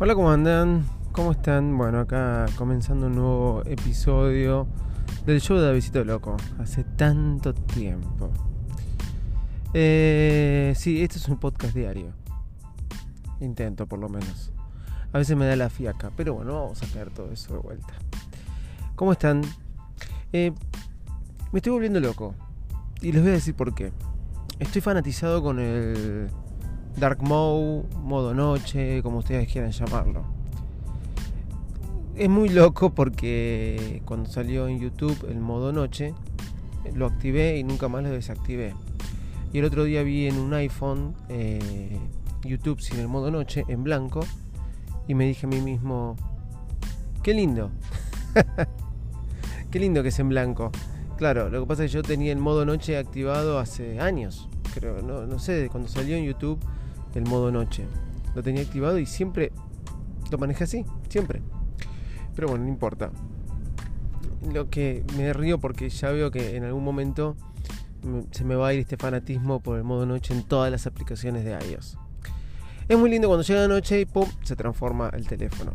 Hola, ¿cómo andan? ¿Cómo están? Bueno, acá comenzando un nuevo episodio del show de Davidito Loco. Hace tanto tiempo. Eh, sí, este es un podcast diario. Intento, por lo menos. A veces me da la fiaca, pero bueno, vamos a caer todo eso de vuelta. ¿Cómo están? Eh, me estoy volviendo loco. Y les voy a decir por qué. Estoy fanatizado con el Dark Mode, modo noche, como ustedes quieran llamarlo. Es muy loco porque cuando salió en YouTube el modo noche, lo activé y nunca más lo desactivé. Y el otro día vi en un iPhone eh, YouTube sin el modo noche, en blanco, y me dije a mí mismo, qué lindo. qué lindo que es en blanco. Claro, lo que pasa es que yo tenía el modo noche activado hace años, creo, no, no sé, cuando salió en YouTube el modo noche. Lo tenía activado y siempre lo manejé así, siempre. Pero bueno, no importa. Lo que me río porque ya veo que en algún momento se me va a ir este fanatismo por el modo noche en todas las aplicaciones de iOS. Es muy lindo cuando llega la noche y ¡pum! se transforma el teléfono.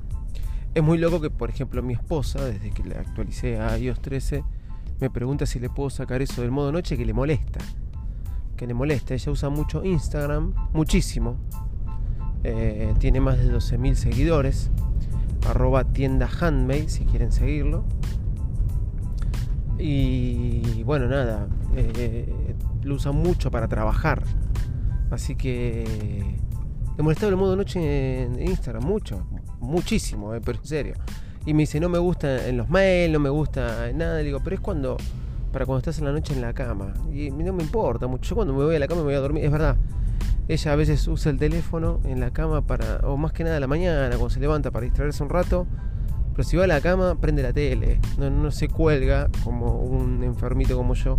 Es muy loco que, por ejemplo, mi esposa, desde que le actualicé a iOS 13, me pregunta si le puedo sacar eso del modo noche que le molesta que le molesta. Ella usa mucho Instagram, muchísimo. Eh, tiene más de 12.000 seguidores. Arroba tienda handmade si quieren seguirlo. Y bueno, nada, eh, lo usa mucho para trabajar. Así que le molestaba el modo noche en Instagram, mucho, muchísimo, eh, pero en serio. Y me dice, no me gusta en los mails, no me gusta en nada. Le digo, pero es cuando para cuando estás en la noche en la cama. Y no me importa mucho. Yo cuando me voy a la cama me voy a dormir. Es verdad. Ella a veces usa el teléfono en la cama para. o más que nada a la mañana, cuando se levanta para distraerse un rato. Pero si va a la cama, prende la tele. No, no se cuelga como un enfermito como yo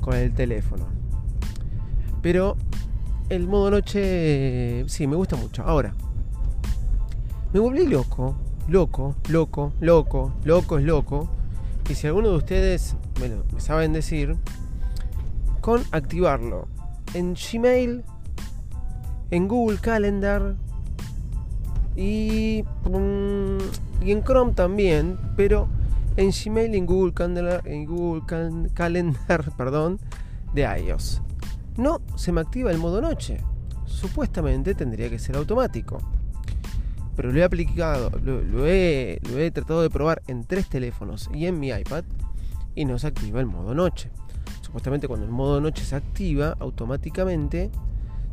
con el teléfono. Pero el modo noche. sí, me gusta mucho. Ahora. Me volví loco. Loco, loco, loco, loco es loco y si alguno de ustedes me, saben decir, con activarlo en Gmail, en Google Calendar y, mm, en Chrome también, pero en Gmail y en Google Calendar, en Google Calendar perdón, de iOS. No se me activa el modo noche. Supuestamente tendría que ser automático pero lo he aplicado, lo, he, tratado de probar en tres teléfonos y en mi iPad y no se activa el modo noche. Supuestamente cuando el modo noche se activa, automáticamente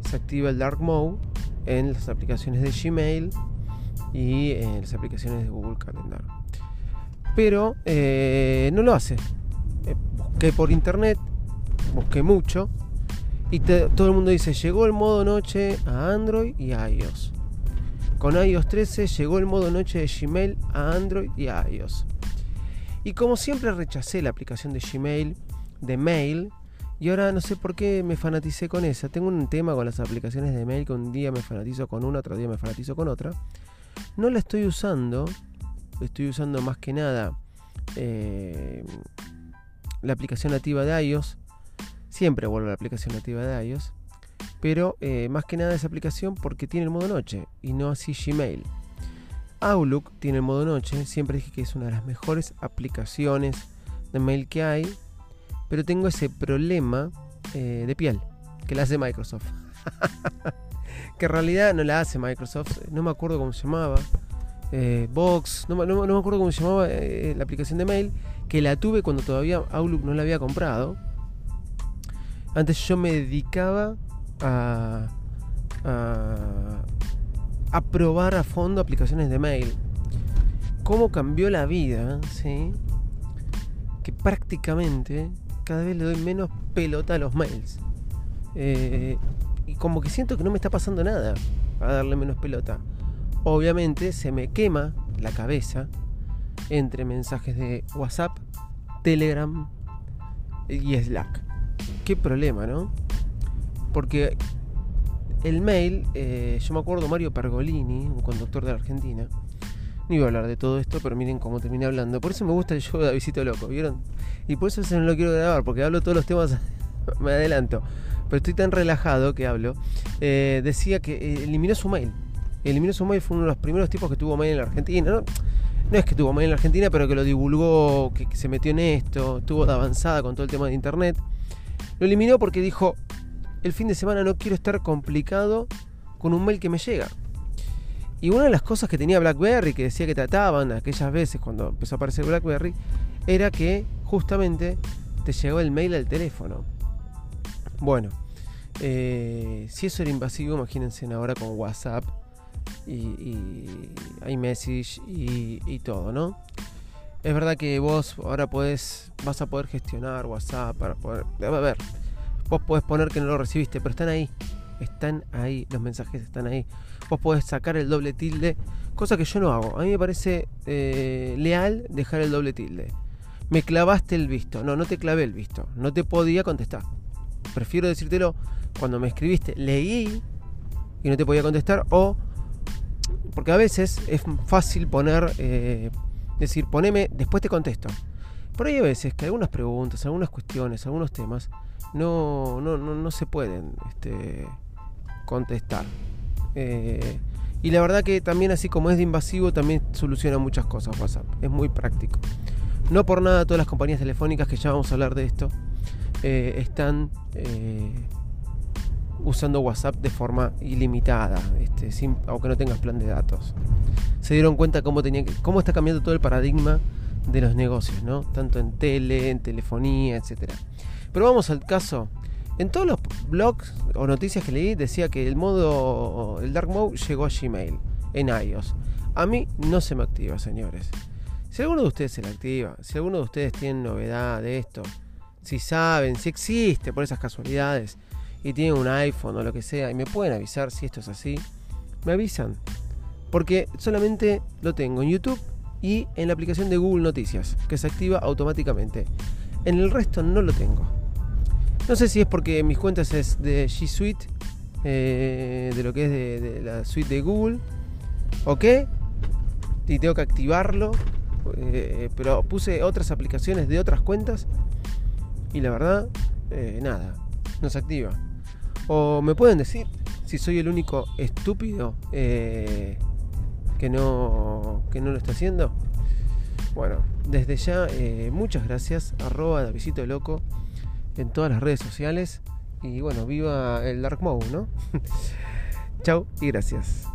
se activa el Dark Mode en las aplicaciones de Gmail y en las aplicaciones de Google Calendar. Pero eh, no lo hace. Eh, busqué por internet, busqué mucho y todo el mundo dice, llegó el modo noche a Android y a iOS. Con iOS 13 llegó el modo noche de Gmail a Android y a iOS. Y como siempre rechacé la aplicación de Gmail, de Mail, y ahora no sé por qué me fanaticé con esa. Tengo un tema con las aplicaciones de mail que un día me fanatizo con una, otro día me fanatizo con otra. No la estoy usando. Estoy usando más que nada eh, la aplicación nativa de iOS. Siempre vuelvo a la aplicación nativa de iOS pero eh, más que nada esa aplicación porque tiene el modo noche y no así Gmail. Outlook tiene el modo noche, siempre dije que es una de las mejores aplicaciones de mail que hay, pero tengo ese problema eh, de piel que la hace Microsoft. que en realidad no la hace Microsoft, no me acuerdo cómo se llamaba. Eh, Box, no, no, me acuerdo cómo se llamaba la aplicación de mail, que la tuve cuando todavía Outlook no la había comprado. Antes yo me dedicaba a, a, probar a fondo aplicaciones de mail. Cómo cambió la vida, ¿sí? Que prácticamente cada vez le doy menos pelota a los mails. Eh, y como que siento que no me está pasando nada a darle menos pelota. Obviamente se me quema la cabeza entre mensajes de WhatsApp, Telegram y Slack. Qué problema, ¿no? Porque el mail, eh, yo me acuerdo Mario Pergolini, un conductor de la Argentina, no iba a hablar de todo esto, pero miren cómo terminé hablando. Por eso me gusta el show de Visito Loco, ¿vieron? Y por eso no lo quiero grabar, porque hablo todos los temas, me adelanto. Pero estoy tan relajado que hablo. Eh, decía que eh, eliminó su mail. eliminó su mail, fue uno de los primeros tipos que tuvo mail en la Argentina. No, no es que tuvo mail en la Argentina, pero que lo divulgó, que, se metió en esto, tuvo de avanzada con todo el tema de internet. Lo eliminó porque dijo, el fin de semana no quiero estar complicado con un mail que me llega. Y una de las cosas que tenía BlackBerry, que decía que trataban aquellas veces cuando empezó a aparecer BlackBerry, era que justamente te llegó el mail al teléfono. Bueno, eh, si eso era invasivo, imagínense ahora con WhatsApp y, y iMessage y, y todo, ¿no? Es verdad que vos ahora podés, vas a poder gestionar WhatsApp para poder. A ver, vos podés poner que no lo recibiste, pero están ahí. Están ahí, los mensajes están ahí. Vos podés sacar el doble tilde, cosa que yo no hago. A mí me parece eh, leal dejar el doble tilde. Me clavaste el visto. No, no te clavé el visto. No te podía contestar. Prefiero decírtelo cuando me escribiste, leí y no te podía contestar. O porque a veces es fácil poner, eh, decir, poneme, después te contesto. Pero hay veces que algunas preguntas, algunas cuestiones, algunos temas no, no, no, no se pueden este, contestar. Eh, y la verdad que también así como es de invasivo, también soluciona muchas cosas WhatsApp. Es muy práctico. No por nada todas las compañías telefónicas, que ya vamos a hablar de esto, eh, están eh, usando WhatsApp de forma ilimitada, este, sin, aunque no tengas plan de datos. Se dieron cuenta cómo, tenía que, cómo está cambiando todo el paradigma de los negocios, ¿no? Tanto en tele, en telefonía, etcétera. Pero vamos al caso. En todos los blogs o noticias que leí decía que el modo, el dark mode llegó a Gmail en iOS. A mí no se me activa, señores. Si alguno de ustedes se le activa, si alguno de ustedes tiene novedad de esto, si saben, si existe por esas casualidades y tienen un iPhone o lo que sea y me pueden avisar si esto es así, me avisan. Porque solamente lo tengo en YouTube y en la aplicación de Google Noticias, que se activa automáticamente. En el resto no lo tengo. No sé si es porque mis cuentas es de G Suite, eh, de lo que es de, la suite de Google, o qué, y tengo que activarlo, eh, pero puse otras aplicaciones de otras cuentas y la verdad, eh, nada, no se activa. O me pueden decir si soy el único estúpido que, no, que no lo está haciendo. Bueno, desde ya, muchas gracias, arroba Davisito Loco en todas las redes sociales. Y bueno, viva el Dark Mode, ¿no? Chao y gracias.